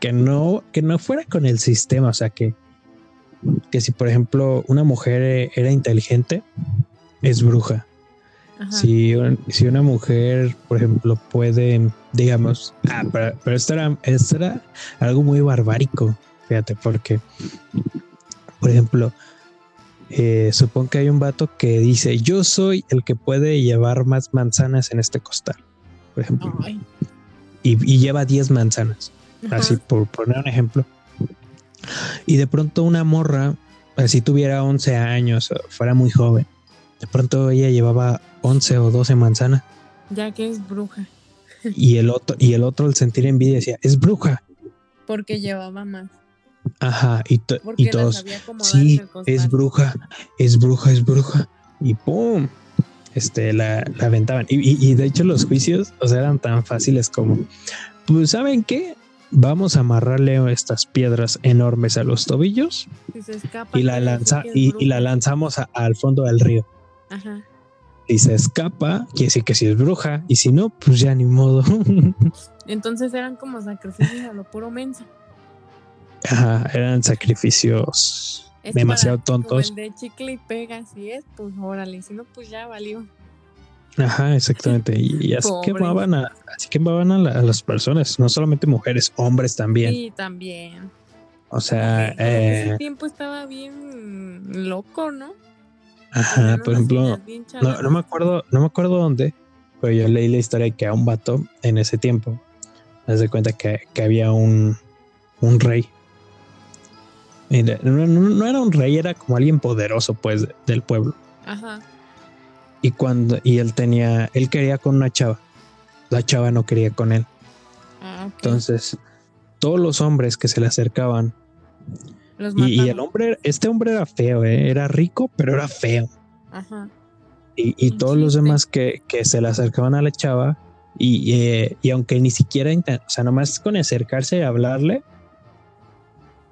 que no, que no fuera con el sistema, o sea, que, que si por ejemplo una mujer eh, era inteligente, es bruja. Ajá. Si, si una mujer, por ejemplo, puede, digamos, ah, pero, pero esto, era, esto era algo muy barbárico, fíjate, porque, por ejemplo, eh, supongo que hay un vato que dice, yo soy el que puede llevar más manzanas en este costal, por ejemplo, Ay, y, y lleva 10 manzanas, ajá. así por poner un ejemplo. Y de pronto una morra, así tuviera 11 años, fuera muy joven, de pronto ella llevaba 11 o 12 manzanas. Ya que es bruja, y el otro y el otro al sentir envidia decía es bruja porque llevaba más. ajá y, to- y todos sí es bruja es bruja es bruja y pum este la, la aventaban. Y, y- y de hecho los juicios o sea eran tan fáciles como pues saben qué vamos a amarrarle estas piedras enormes a los tobillos Si se escapa, y la lanza y, la lanzamos a- al fondo del río Ajá. y se escapa quiere decir que si es bruja y si no pues ya ni modo Entonces eran como sacrificios a lo puro menso. Ajá, eran sacrificios Es demasiado para- como tontos. el de chicle y pega, si es, pues órale, si no, pues ya valió. Ajá, exactamente. Y, y así quemaban a, así quemaban a, la- a las personas, no solamente mujeres, hombres también. Sí, también. O sea, como que eh, ese tiempo estaba bien loco, ¿no? Ajá, por ejemplo, no, no me acuerdo, no me acuerdo dónde, pero yo leí la historia de que a un vato en ese tiempo, me de cuenta que, que había un, un rey. No, no, era un rey, era como alguien poderoso, pues, del pueblo. Ajá. Y cuando, y él tenía, él quería con una chava. La chava no quería con él. Ah. Entonces, todos los hombres que se le acercaban. Y, y el hombre, este hombre era feo, ¿eh? era rico, pero era feo. Ajá. Y, y todos los demás que, que se le acercaban a la chava, y, eh, y aunque ni siquiera, o sea, nomás con acercarse y hablarle,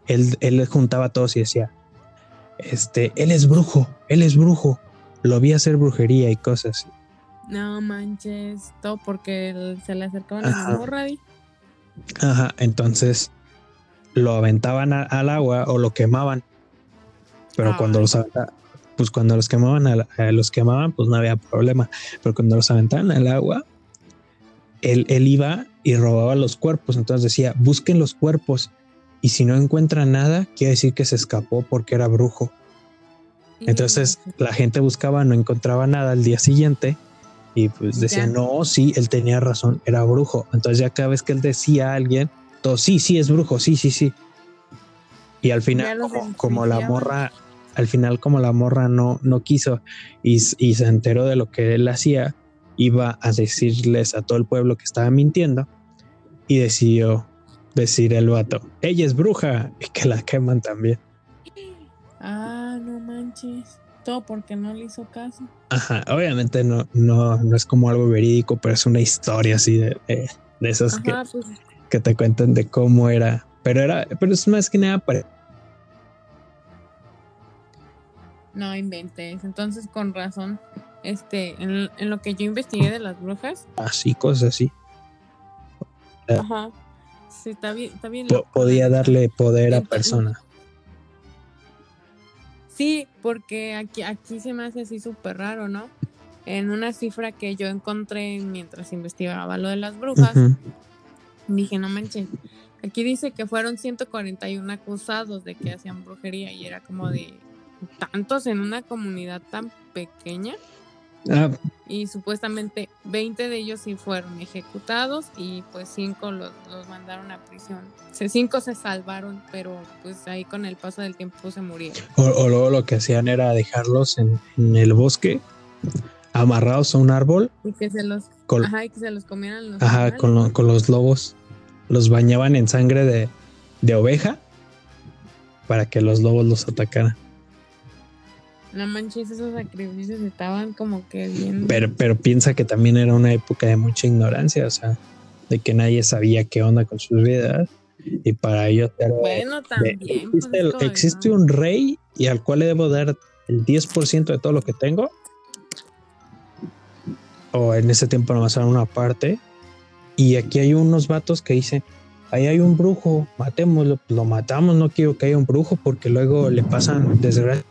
él, él les juntaba a todos y decía, este, él es brujo, él es brujo, lo vi hacer brujería y cosas. No manches. Todo porque el- se le acercaban a la morra. Ajá, entonces lo aventaban a- al agua o lo quemaban. Pero cuando Ay. los pues cuando los quemaban, a los quemaban, pues no había problema. Pero cuando los aventaban al agua, él, él iba y robaba los cuerpos. Entonces decía, busquen los cuerpos. Y si no encuentran nada, quiere decir que se escapó porque era brujo. Entonces la gente buscaba, no encontraba nada al día siguiente y pues decía, Ya. no, sí, él tenía razón, era brujo. Entonces ya cada vez que él decía a alguien, sí, sí, es brujo, sí, sí, sí. Y al final, como, como la morra, al final como la morra no, no quiso y, se enteró de lo que él hacía, iba a decirles a todo el pueblo que estaba mintiendo y decidió decir el vato, ella es bruja y que la queman también. Ah, no manches. Todo porque no le hizo caso. Ajá, obviamente no, no, no es como algo verídico, pero es una historia así de, de, de esas que, Ajá, pues que te cuentan de cómo era. Pero era, pero es más que nada para no inventes. Entonces, con razón, este, en, en lo que yo investigué de las brujas, así, cosas así. Ajá. Sí, está bien, está bien. Po- podía darle poder a personas. Sí, porque aquí, aquí se me hace así súper raro, ¿no? En una cifra que yo encontré mientras investigaba lo de las brujas, Ujú. Dije, no manches. Aquí dice que fueron 141 acusados de que hacían brujería y era como de tantos en una comunidad tan pequeña. Ah, y supuestamente 20 de ellos sí fueron ejecutados y pues 5 los, los mandaron a prisión. 5 se salvaron, pero pues ahí con el paso del tiempo se murieron. o, o luego lo que hacían era dejarlos en, en el bosque, amarrados a un árbol, Y que se los, con, ajá, y que se los comieran los ajá, con, lo- con los lobos. Los bañaban en sangre de, de oveja para que los lobos los atacaran. No manches, esos sacrificios estaban como que bien. Pero, pero piensa que también era una época de mucha ignorancia, o sea, de que nadie sabía qué onda con sus vidas. Y para ellos era, bueno, de- también. pues, existe, es el- de, existe un rey y al cual le debo dar el 10% de todo lo que tengo. O en ese tiempo nomás era una parte. Y aquí hay unos vatos que dicen, ahí hay un brujo, matémoslo, lo matamos, no quiero que haya un brujo porque luego le pasan desgracias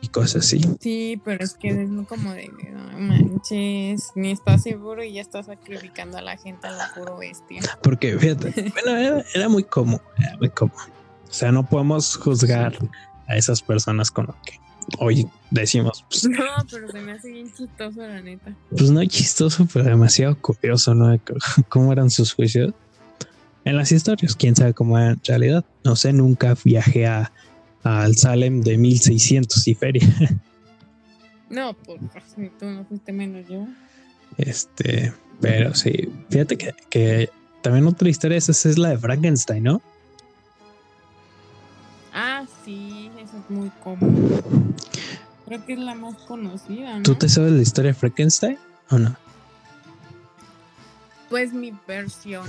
y cosas así. Sí, pero es que es como de, no manches, ni estás seguro y ya estás sacrificando a la gente a la puro bestia. Porque fíjate, bueno, era, era muy común, era muy común. O sea, no podemos juzgar a esas personas con lo que hoy decimos, pues, No, pero se me hace bien chistoso, la neta. pues no chistoso, pero demasiado curioso, ¿no? ¿Cómo eran sus juicios? En las historias, quién sabe cómo era en realidad. No sé, nunca viajé a, al Salem de 1600 y feria. No, pues si tú no fuiste menos yo. Este, pero sí, fíjate que, que también otra historia esa es la de Frankenstein, ¿no? Ah, sí, muy común. Creo que es la más conocida, ¿no? ¿Tú te sabes la historia de Frankenstein o no? Pues mi versión.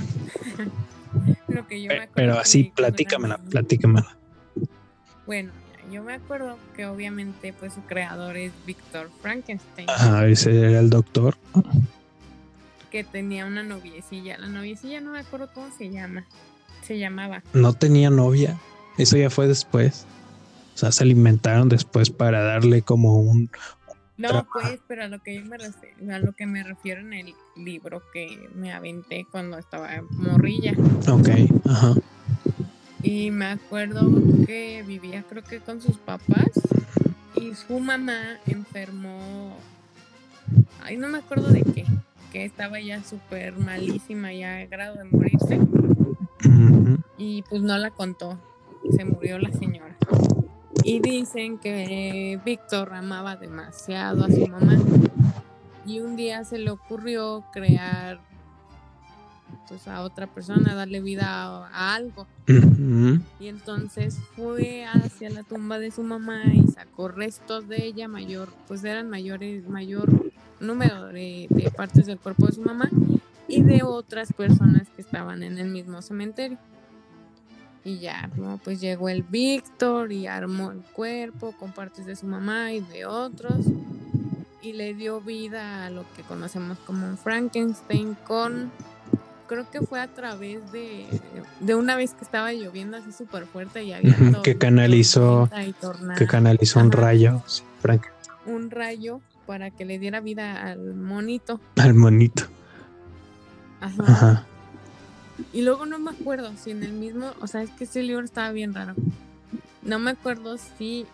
Lo que yo me acuerdo Pero así, era platícamela, platícamela. Bueno, yo me acuerdo que obviamente pues su creador es Víctor Frankenstein, Ajá, ese era el doctor. que tenía una noviecilla. La noviecilla no me acuerdo cómo se llama. Se llamaba. No tenía novia. Eso ya fue después. O sea, se alimentaron después para darle como un... No, Tra- pues, pero a lo que yo me refiero, a lo que me refiero en el libro que me aventé cuando estaba morrilla. Ok, ajá. Y me acuerdo que vivía creo que con sus papás y su mamá enfermó ay, no me acuerdo de qué, que estaba ya súper malísima, ya a grado de morirse. Y pues no la contó, se murió la señora. Y dicen que Víctor amaba demasiado a su mamá. Y un día se le ocurrió crear pues, a otra persona, darle vida a, algo. Y entonces fue hacia la tumba de su mamá y sacó restos de ella, mayor, pues eran mayores, mayor número de, de partes del cuerpo de su mamá y de otras personas que estaban en el mismo cementerio. Y ya, pues llegó el Víctor y armó el cuerpo con partes de su mamá y de otros. Y le dio vida a lo que conocemos como un Frankenstein con... Creo que fue a través de, de una vez que estaba lloviendo así súper fuerte y había que canalizó que canalizó un rayo, Un rayo para que le diera vida al monito. Al monito. Ajá. Y luego no me acuerdo si en el mismo, o sea, es que ese libro estaba bien raro. No me acuerdo si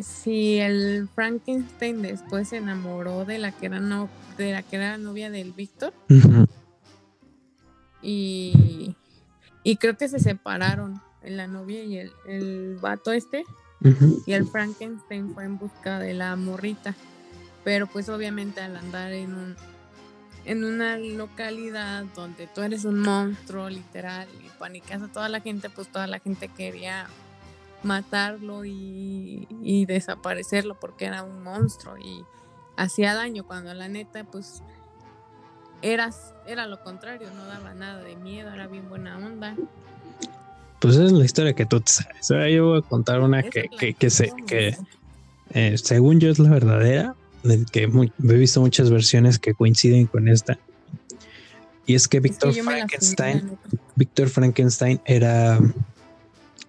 si el Frankenstein después se enamoró de la que era no de la que era novia del Víctor. Y y creo que se separaron la novia y el, el vato este. Y el Frankenstein fue en busca de la morrita. Pero pues obviamente al andar en un en una localidad donde tú eres un monstruo literal y panicas a toda la gente, pues toda la gente quería matarlo y, desaparecerlo porque era un monstruo y hacía daño cuando la neta pues eras, era lo contrario, no daba nada de miedo, era bien buena onda. Pues es la historia que tú te sabes. Ahora yo voy a contar una que, que, que, que eh, según yo es la verdadera, que he visto muchas versiones que coinciden con esta. Y es que Víctor Frankenstein, Víctor Frankenstein era,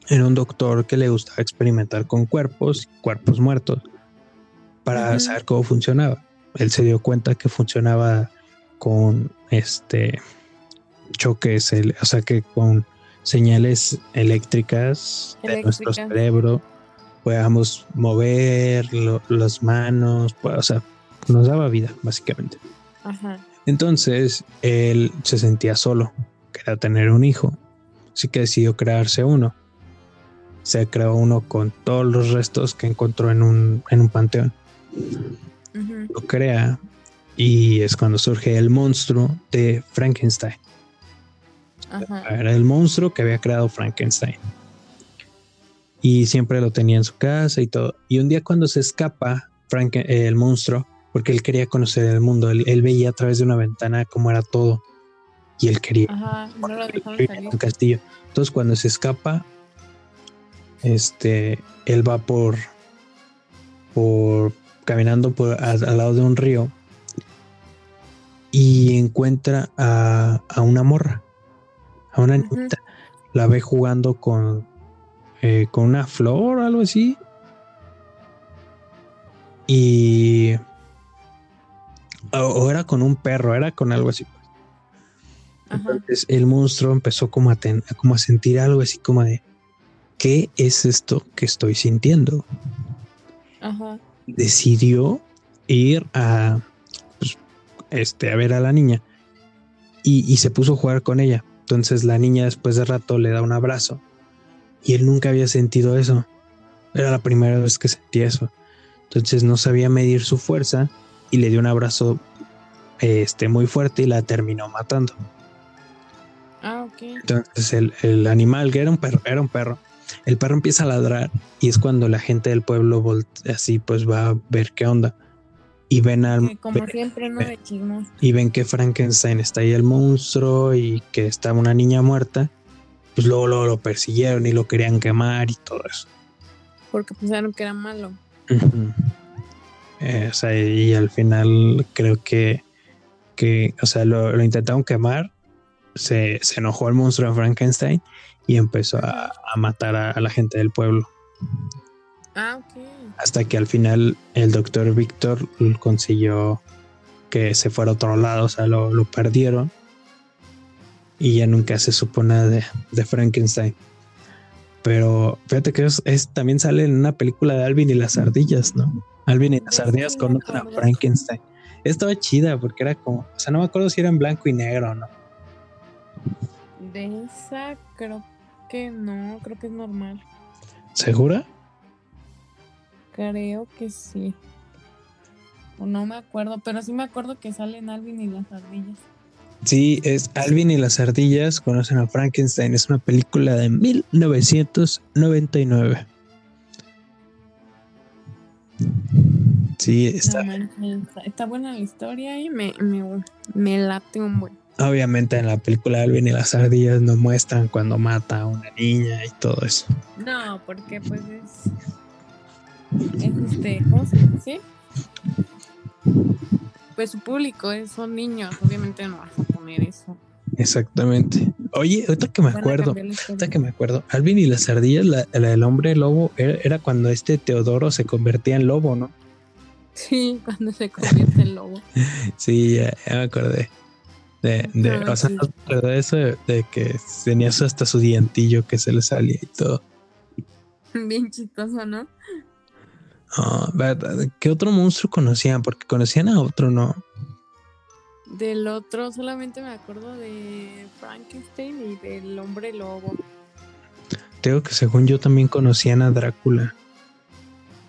era un doctor que le gustaba experimentar con cuerpos, cuerpos muertos, para saber cómo funcionaba. Él se dio cuenta que funcionaba con este choques, o sea que con señales eléctricas, de nuestro cerebro podamos mover las manos, pues, o sea, nos daba vida, básicamente. Entonces, él se sentía solo, quería tener un hijo, así que decidió crearse uno. Se creó uno con todos los restos que encontró en un, en un panteón. Lo crea y es cuando surge el monstruo de Frankenstein. Era el monstruo que había creado Frankenstein y siempre lo tenía en su casa y todo. Y un día cuando se escapa Frank, eh, el monstruo, porque él quería conocer el mundo, él, veía a través de una ventana cómo era todo y él quería Ajá, no lo un castillo. Entonces cuando se escapa, este, él va por, por caminando por al, lado de un río y encuentra a, a una morra, a una niñita. La ve jugando con, eh, con una flor o algo así. Y... O, era con un perro, era con algo así. Entonces el monstruo empezó como a, como a sentir algo así como de, ¿qué es esto que estoy sintiendo? Decidió ir a, pues, este, a ver a la niña y, y, se puso a jugar con ella. Entonces la niña después de rato le da un abrazo y él nunca había sentido eso. Era la primera vez que sentía eso. Entonces no sabía medir su fuerza y le dio un abrazo este, muy fuerte y la terminó matando. Ah, ok. Entonces el, animal, que era un perro, era un perro. El perro empieza a ladrar y es cuando la gente del pueblo así pues va a ver qué onda. Y ven al... como siempre, no de Y ven que Frankenstein está ahí el monstruo y que está una niña muerta pues luego, lo persiguieron y lo querían quemar y todo eso. Porque pensaron que era malo. Eh, o sea, y al final creo que, que o sea, lo, intentaron quemar, se, enojó el monstruo de Frankenstein y empezó a, matar a, la gente del pueblo. Ah, ok. Hasta que al final el doctor Víctor consiguió que se fuera a otro lado, o sea, lo, lo perdieron y ya nunca se supo nada de, Frankenstein. Pero fíjate que es, también sale en una película de Alvin y las ardillas, ¿no? Alvin y las De ardillas conocen a. Frankenstein. Estaba chida porque era como, o sea, no me acuerdo si era en blanco y negro o no. De esa creo que no, creo que es normal. ¿Segura? Creo que sí. O no me acuerdo, pero sí me acuerdo que salen Alvin y las ardillas. Sí, es Alvin y las ardillas conocen a Frankenstein. Es una película de 1999. Sí, está, está buena la historia y me, me, me late un buen. Obviamente en la película Alvin y las ardillas no muestran cuando mata a una niña y todo eso. No, porque pues es. Es este. ¿Cómo se dice? Pues su público es, son niños, obviamente no vas a poner eso. Exactamente. Oye, ahorita que me acuerdo, ahorita que me acuerdo, Alvin y las ardillas, la, la del hombre lobo, era, era cuando este Teodoro se convertía en lobo, ¿no? Sí, cuando se convierte en lobo. Sí, ya, ya me acordé. De, de, Ah, o sea, sí. ¿no de eso de, de que tenía hasta su dientillo que se le salía y todo. Bien chistoso, ¿no? Ah, ¿verdad? ¿Qué otro monstruo conocían? Porque conocían a otro, ¿no? Del otro solamente me acuerdo de Frankenstein y del hombre lobo. Te digo que según yo también conocían a Drácula.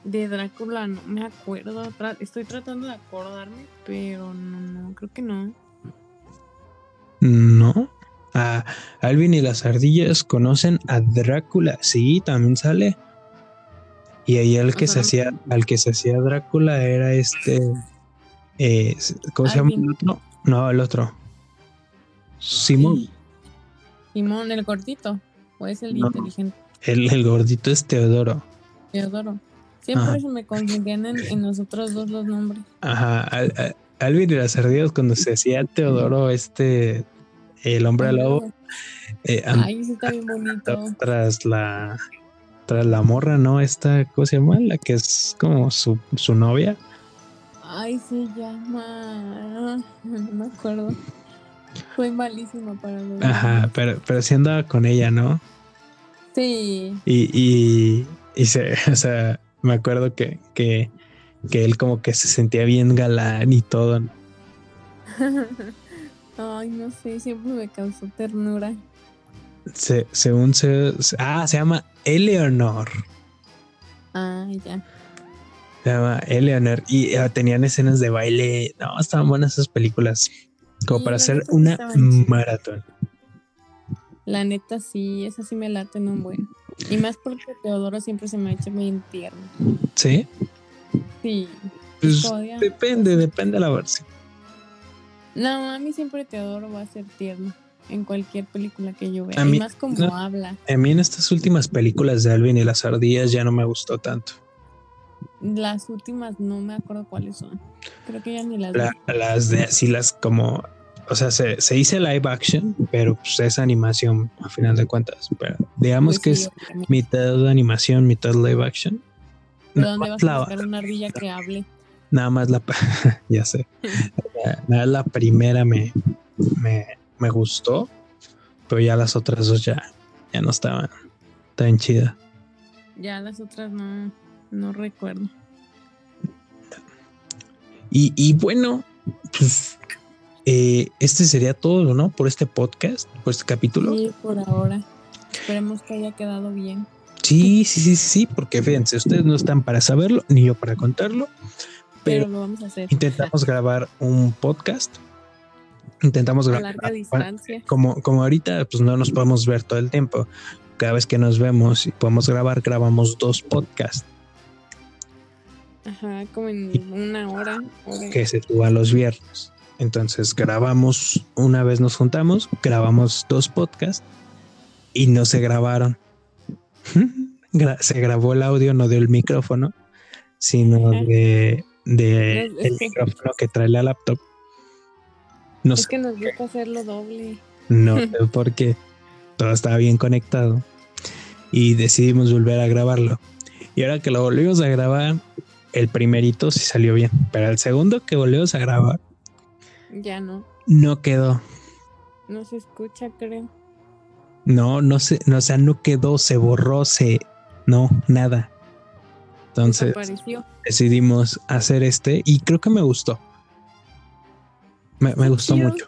De Drácula no me acuerdo. estoy tratando de acordarme, pero no, no, creo que no. No. A Alvin y las ardillas conocen a Drácula. Sí, también sale. Y ahí el que se hacía, al que se hacía Drácula era este. eh, ¿Cómo se llama el otro? No, el otro. Simón. Simón, el gordito. O es el No. inteligente. El, el gordito es Teodoro. Teodoro. Siempre Ajá. se me confundían en, en los otros dos los nombres. Ajá. Al- al- Alvin y las ardillas, cuando se hacía Teodoro, este. El hombre lobo. eh, Ay, sí está bien bonito. tras la. Tras la morra, ¿no? Esta, ¿cómo se llama? La que es como su, su novia. Ay, se llama. No me acuerdo. Soy malísima para los Ajá, pero, pero sí andaba con ella, ¿no? Sí. Y, y, y se, o sea, me acuerdo que, que, que él como que se sentía bien galán y todo. ¿no? Ay, no sé, siempre me causó ternura. Se, según se, se- ah, se llama Eleanor. Ah, ya. Se llama Eleanor. Y eh, tenían escenas de baile. No, estaban buenas esas películas. Como Sí, para hacer una maratón. La neta sí, esa sí me late en un buen. Y más porque Teodoro siempre se me ha hecho bien tierno. ¿Sí? Sí. Pues depende, depende de la versión. No, a mí siempre Teodoro va a ser tierno en cualquier película que yo vea. A y mí- más como no. habla. A mí en estas últimas películas de Alvin y las ardillas ya no me gustó tanto. Las últimas no me acuerdo cuáles son. Creo que ya ni las. La- las de así las como o sea se, se dice live action pero pues es animación a final de cuentas pero digamos Pues que es mitad animación mitad live action ¿De nada dónde vas a sacar una ardilla que hable? nada más la ya sé nada más la primera me, me me gustó pero ya las otras dos ya ya no estaban tan chidas Ya las otras no, no recuerdo. y, y bueno pues eh, este sería todo no por este podcast por este capítulo Sí, por ahora. Esperemos que haya quedado bien. Sí, sí, sí, sí, porque fíjense, ustedes no están para saberlo, ni yo para contarlo, Pero pero lo vamos a hacer. intentamos grabar un podcast. Intentamos grabar. larga distancia. Como, como ahorita, pues no nos podemos ver todo el tiempo. Cada vez que nos vemos y podemos grabar, grabamos dos podcasts Ajá, como en una hora. hora. que se suban los viernes. Entonces grabamos, una vez nos juntamos, grabamos dos podcasts y no se grabaron. Gra- se grabó el audio, no del micrófono, sino de, de el micrófono que trae la laptop. No Es sé, que nos gusta hacerlo doble. no sé por qué. Todo estaba bien conectado y decidimos volver a grabarlo. Y ahora que lo volvimos a grabar, el primerito sí salió bien, pero el segundo que volvimos a grabar Ya no. no quedó. No se escucha, creo. No, no sé, no, o sea, no quedó, se borró, se. No, nada. Entonces decidimos hacer este y creo que me gustó. Me, me gustó mucho.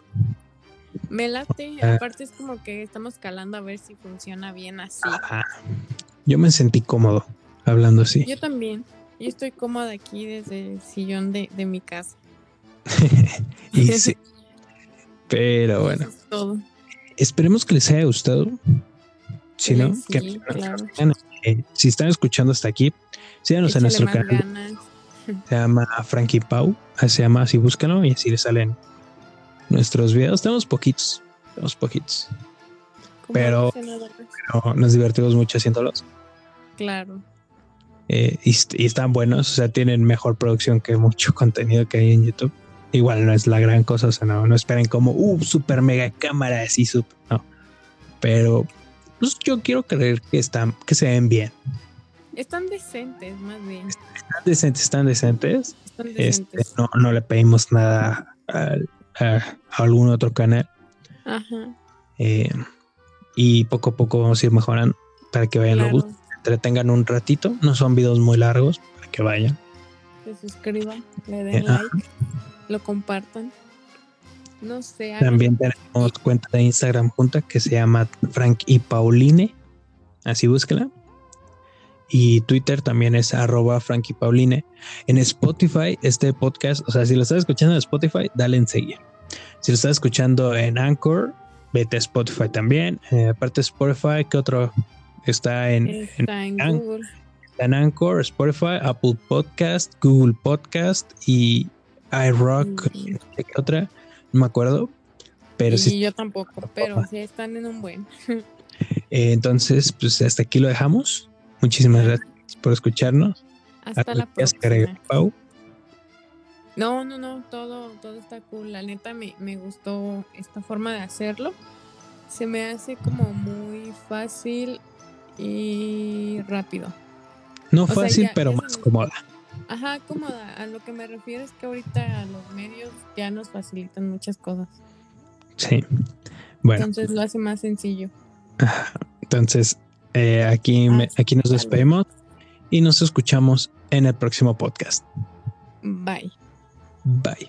Me late. Ah. Aparte es como que estamos calando a ver si funciona bien así. Ajá. Yo me sentí cómodo hablando así. Yo también. Yo estoy cómoda aquí desde el sillón de, de mi casa. y sí. Pero bueno, Eso es todo. esperemos que les haya gustado. Si no, Sí, que claro. eh, si están escuchando hasta aquí, síganos en Échale nuestro más canal. ganas. Se llama Frankie Pau. Se llama así, búscalo y así les salen nuestros videos. Tenemos poquitos, tenemos poquitos. Como Pero- nos divertimos mucho haciéndolos. Claro. eh, y, est- y están buenos, o sea, tienen mejor producción que mucho contenido que hay en YouTube. Igual no es la gran cosa, o sea, no, no esperen como, uh, super mega cámara, así, super, no. Pero, pues yo quiero creer que están, que se ven bien. Están decentes, más bien. Están decentes, están decentes. Están Este, no, no le pedimos nada al- a, a algún otro canal. Ajá. eh, y poco a poco vamos a ir mejorando para que vayan, Claro. busquen, entretengan un ratito. No son videos muy largos para que vayan. Se suscriban, le den Eh, ah. like, lo compartan. No sé. También tenemos cuenta de Instagram junta que se llama Frank y Pauline. Así búsquela. Y Twitter también es arroba Frank y Pauline. En Spotify, este podcast, o sea, si lo estás escuchando en Spotify, dale en seguir. Si lo estás escuchando en Anchor, vete a Spotify también. Eh, aparte de Spotify, ¿qué otro está en, en, Está en An- Google. en Anchor, Spotify, Apple Podcast, Google Podcast y iRock? Ujú. ¿Qué otra? No me acuerdo. Pero y sí yo tampoco, pero sí están en un buen. Eh, entonces, pues hasta aquí lo dejamos. Muchísimas gracias por escucharnos. Hasta ¿Algo la próxima. Pau? No, no, no, todo, todo está cool. La neta me, me gustó esta forma de hacerlo. Se me hace como muy fácil y rápido. No fácil, ya- pero más cómoda. Ajá, cómoda. A lo que me refiero es que ahorita los medios ya nos facilitan muchas cosas. Sí. Bueno, Entonces lo hace más sencillo. entonces eh, aquí, me- Hasta aquí nos despedimos y nos escuchamos en el próximo podcast. Bye. Bye.